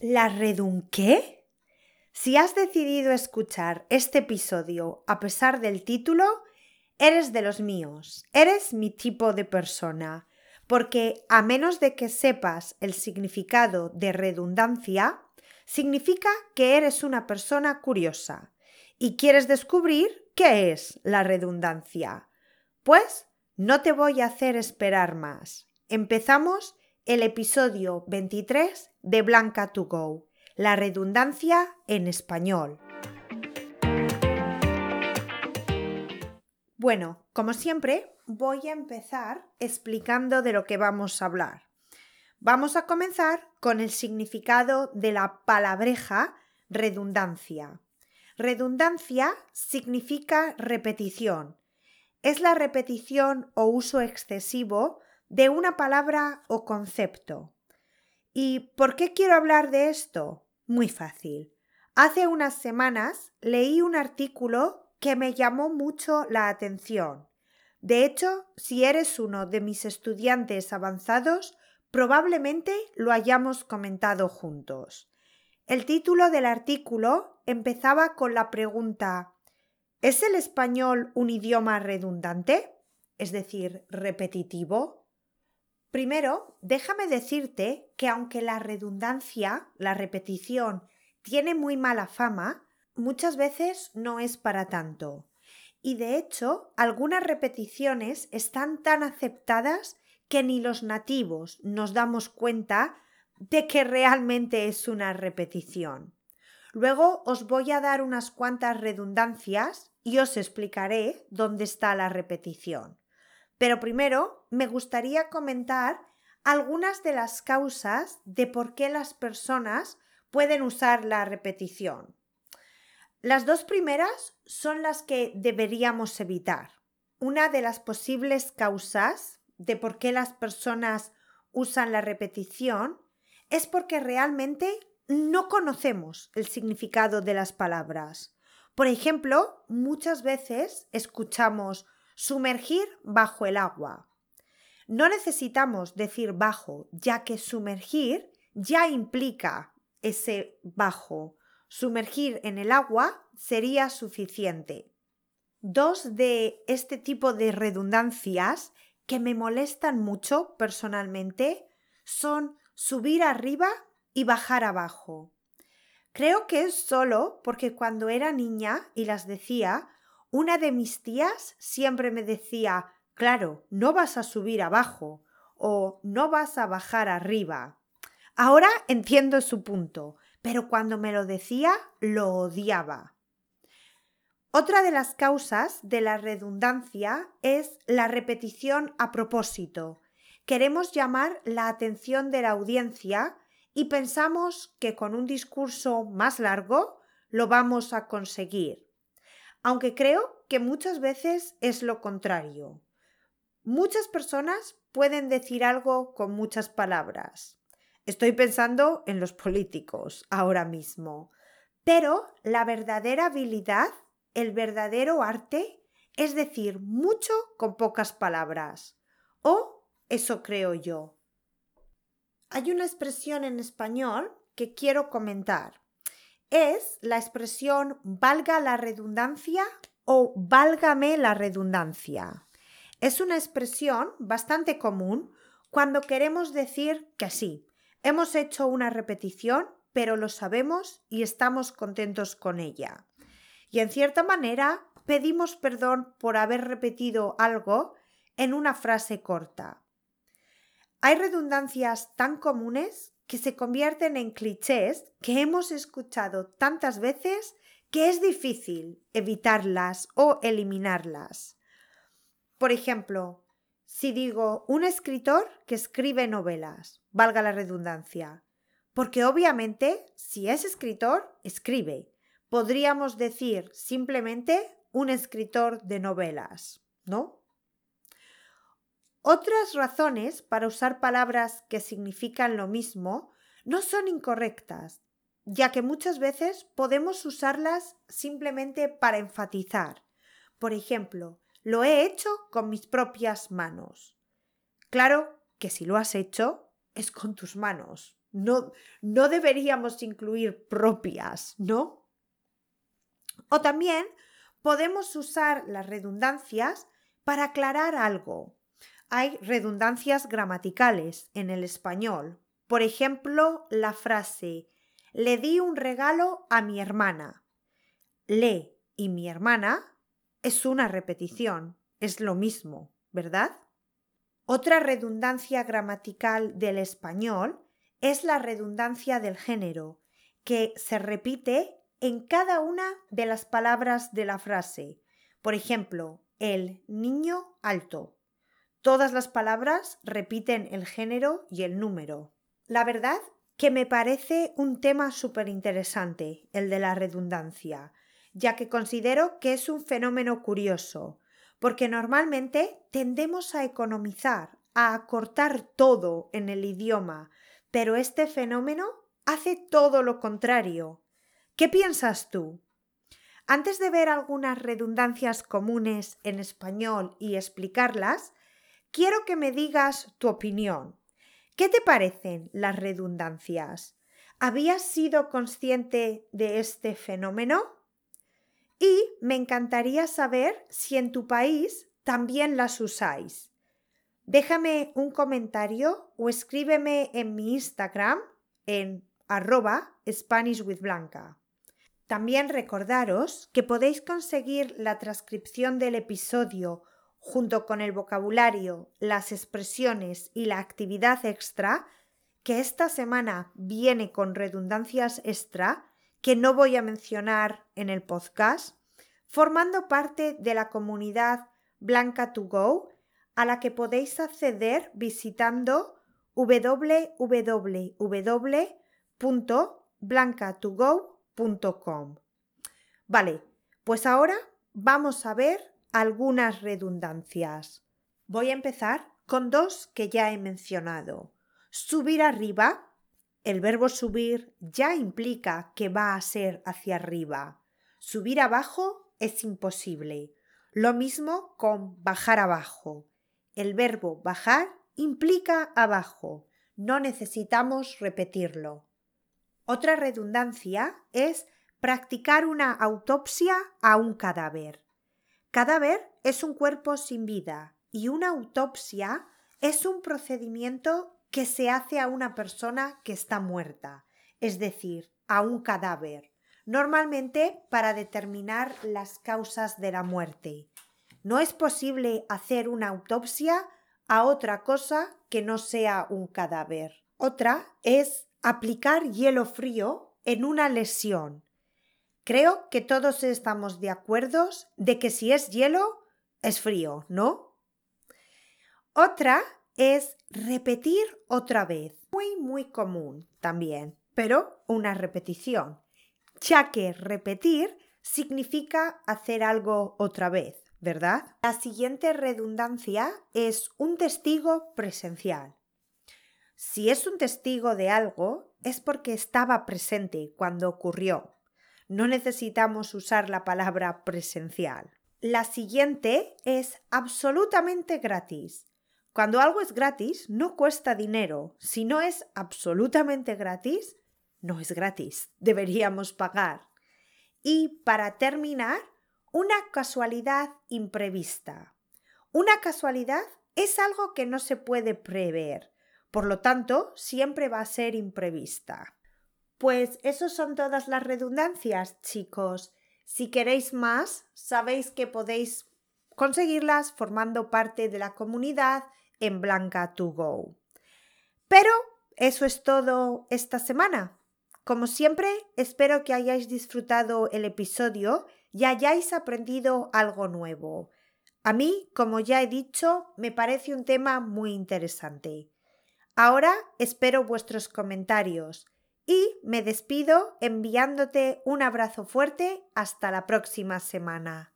¿La redunqué? Si has decidido escuchar este episodio a pesar del título, eres de los míos, eres mi tipo de persona, porque a menos de que sepas el significado de redundancia, significa que eres una persona curiosa y quieres descubrir qué es la redundancia. Pues no te voy a hacer esperar más. Empezamos el episodio 23 de Blanca to Go, la redundancia en español. Bueno, como siempre, voy a empezar explicando de lo que vamos a hablar. Vamos a comenzar con el significado de la palabreja redundancia. Redundancia significa repetición. Es la repetición o uso excesivo de una palabra o concepto. ¿Y por qué quiero hablar de esto? Muy fácil. Hace unas semanas leí un artículo que me llamó mucho la atención. De hecho, si eres uno de mis estudiantes avanzados, probablemente lo hayamos comentado juntos. El título del artículo empezaba con la pregunta ¿Es el español un idioma redundante? Es decir, repetitivo. Primero, déjame decirte que aunque la redundancia, la repetición, tiene muy mala fama, muchas veces no es para tanto. Y de hecho, algunas repeticiones están tan aceptadas que ni los nativos nos damos cuenta de que realmente es una repetición. Luego os voy a dar unas cuantas redundancias y os explicaré dónde está la repetición. Pero primero me gustaría comentar algunas de las causas de por qué las personas pueden usar la repetición. Las dos primeras son las que deberíamos evitar. Una de las posibles causas de por qué las personas usan la repetición es porque realmente no conocemos el significado de las palabras. Por ejemplo, muchas veces escuchamos sumergir bajo el agua. No necesitamos decir bajo, ya que sumergir ya implica ese bajo. Sumergir en el agua sería suficiente. Dos de este tipo de redundancias que me molestan mucho personalmente son subir arriba y bajar abajo. Creo que es solo porque cuando era niña y las decía, una de mis tías siempre me decía, claro, no vas a subir abajo o no vas a bajar arriba. Ahora entiendo su punto, pero cuando me lo decía lo odiaba. Otra de las causas de la redundancia es la repetición a propósito, queremos llamar la atención de la audiencia y pensamos que con un discurso más largo lo vamos a conseguir. Aunque creo que muchas veces es lo contrario. Muchas personas pueden decir algo con muchas palabras. Estoy pensando en los políticos ahora mismo. Pero la verdadera habilidad, el verdadero arte, es decir mucho con pocas palabras. O eso creo yo. Hay una expresión en español que quiero comentar. Es la expresión valga la redundancia o válgame la redundancia. Es una expresión bastante común cuando queremos decir que sí, hemos hecho una repetición, pero lo sabemos y estamos contentos con ella. Y en cierta manera pedimos perdón por haber repetido algo en una frase corta. Hay redundancias tan comunes que se convierten en clichés que hemos escuchado tantas veces que es difícil evitarlas o eliminarlas. Por ejemplo, si digo un escritor que escribe novelas, valga la redundancia, porque obviamente si es escritor, escribe. Podríamos decir simplemente un escritor de novelas, ¿no? Otras razones para usar palabras que significan lo mismo no son incorrectas, ya que muchas veces podemos usarlas simplemente para enfatizar. Por ejemplo, lo he hecho con mis propias manos. Claro que si lo has hecho es con tus manos, No, no deberíamos incluir propias, ¿no? O también podemos usar las redundancias para aclarar algo. Hay redundancias gramaticales en el español. Por ejemplo, la frase le di un regalo a mi hermana. Le y mi hermana es una repetición, es lo mismo, ¿verdad? Otra redundancia gramatical del español es la redundancia del género, que se repite en cada una de las palabras de la frase. Por ejemplo, el niño alto. Todas las palabras repiten el género y el número. La verdad que me parece un tema súper interesante, el de la redundancia, ya que considero que es un fenómeno curioso, porque normalmente tendemos a economizar, a acortar todo en el idioma, pero este fenómeno hace todo lo contrario. ¿Qué piensas tú? Antes de ver algunas redundancias comunes en español y explicarlas, quiero que me digas tu opinión. ¿Qué te parecen las redundancias? ¿Habías sido consciente de este fenómeno? Y me encantaría saber si en tu país también las usáis. Déjame un comentario o escríbeme en mi Instagram en arroba Spanish. También recordaros que podéis conseguir la transcripción del episodio junto con el vocabulario, las expresiones y la actividad extra, que esta semana viene con redundancias extra que no voy a mencionar en el podcast, formando parte de la comunidad Blanca to Go, a la que podéis acceder visitando www.blancatogo.com Vale, pues ahora vamos a ver algunas redundancias. Voy a empezar con dos que ya he mencionado. Subir arriba. El verbo subir ya implica que va a ser hacia arriba. Subir abajo es imposible. Lo mismo con bajar abajo. El verbo bajar implica abajo. No necesitamos repetirlo. Otra redundancia es practicar una autopsia a un cadáver. Cadáver es un cuerpo sin vida y una autopsia es un procedimiento que se hace a una persona que está muerta, es decir, a un cadáver, normalmente para determinar las causas de la muerte. No es posible hacer una autopsia a otra cosa que no sea un cadáver. Otra es aplicar hielo frío en una lesión. Creo que todos estamos de acuerdo de que si es hielo, es frío, ¿no? Otra es repetir otra vez. Muy, muy común también, pero una repetición, ya que repetir significa hacer algo otra vez, ¿verdad? La siguiente redundancia es un testigo presencial. Si es un testigo de algo, es porque estaba presente cuando ocurrió. No necesitamos usar la palabra presencial. La siguiente es absolutamente gratis. Cuando algo es gratis, no cuesta dinero. Si no es absolutamente gratis, no es gratis. Deberíamos pagar. Y para terminar, una casualidad imprevista. Una casualidad es algo que no se puede prever por lo tanto, siempre va a ser imprevista. Pues eso son todas las redundancias, chicos. Si queréis más, sabéis que podéis conseguirlas formando parte de la comunidad en Blanca to Go. Pero eso es todo esta semana. Como siempre, espero que hayáis disfrutado el episodio y hayáis aprendido algo nuevo. A mí, como ya he dicho, me parece un tema muy interesante. Ahora espero vuestros comentarios y me despido enviándote un abrazo fuerte hasta la próxima semana.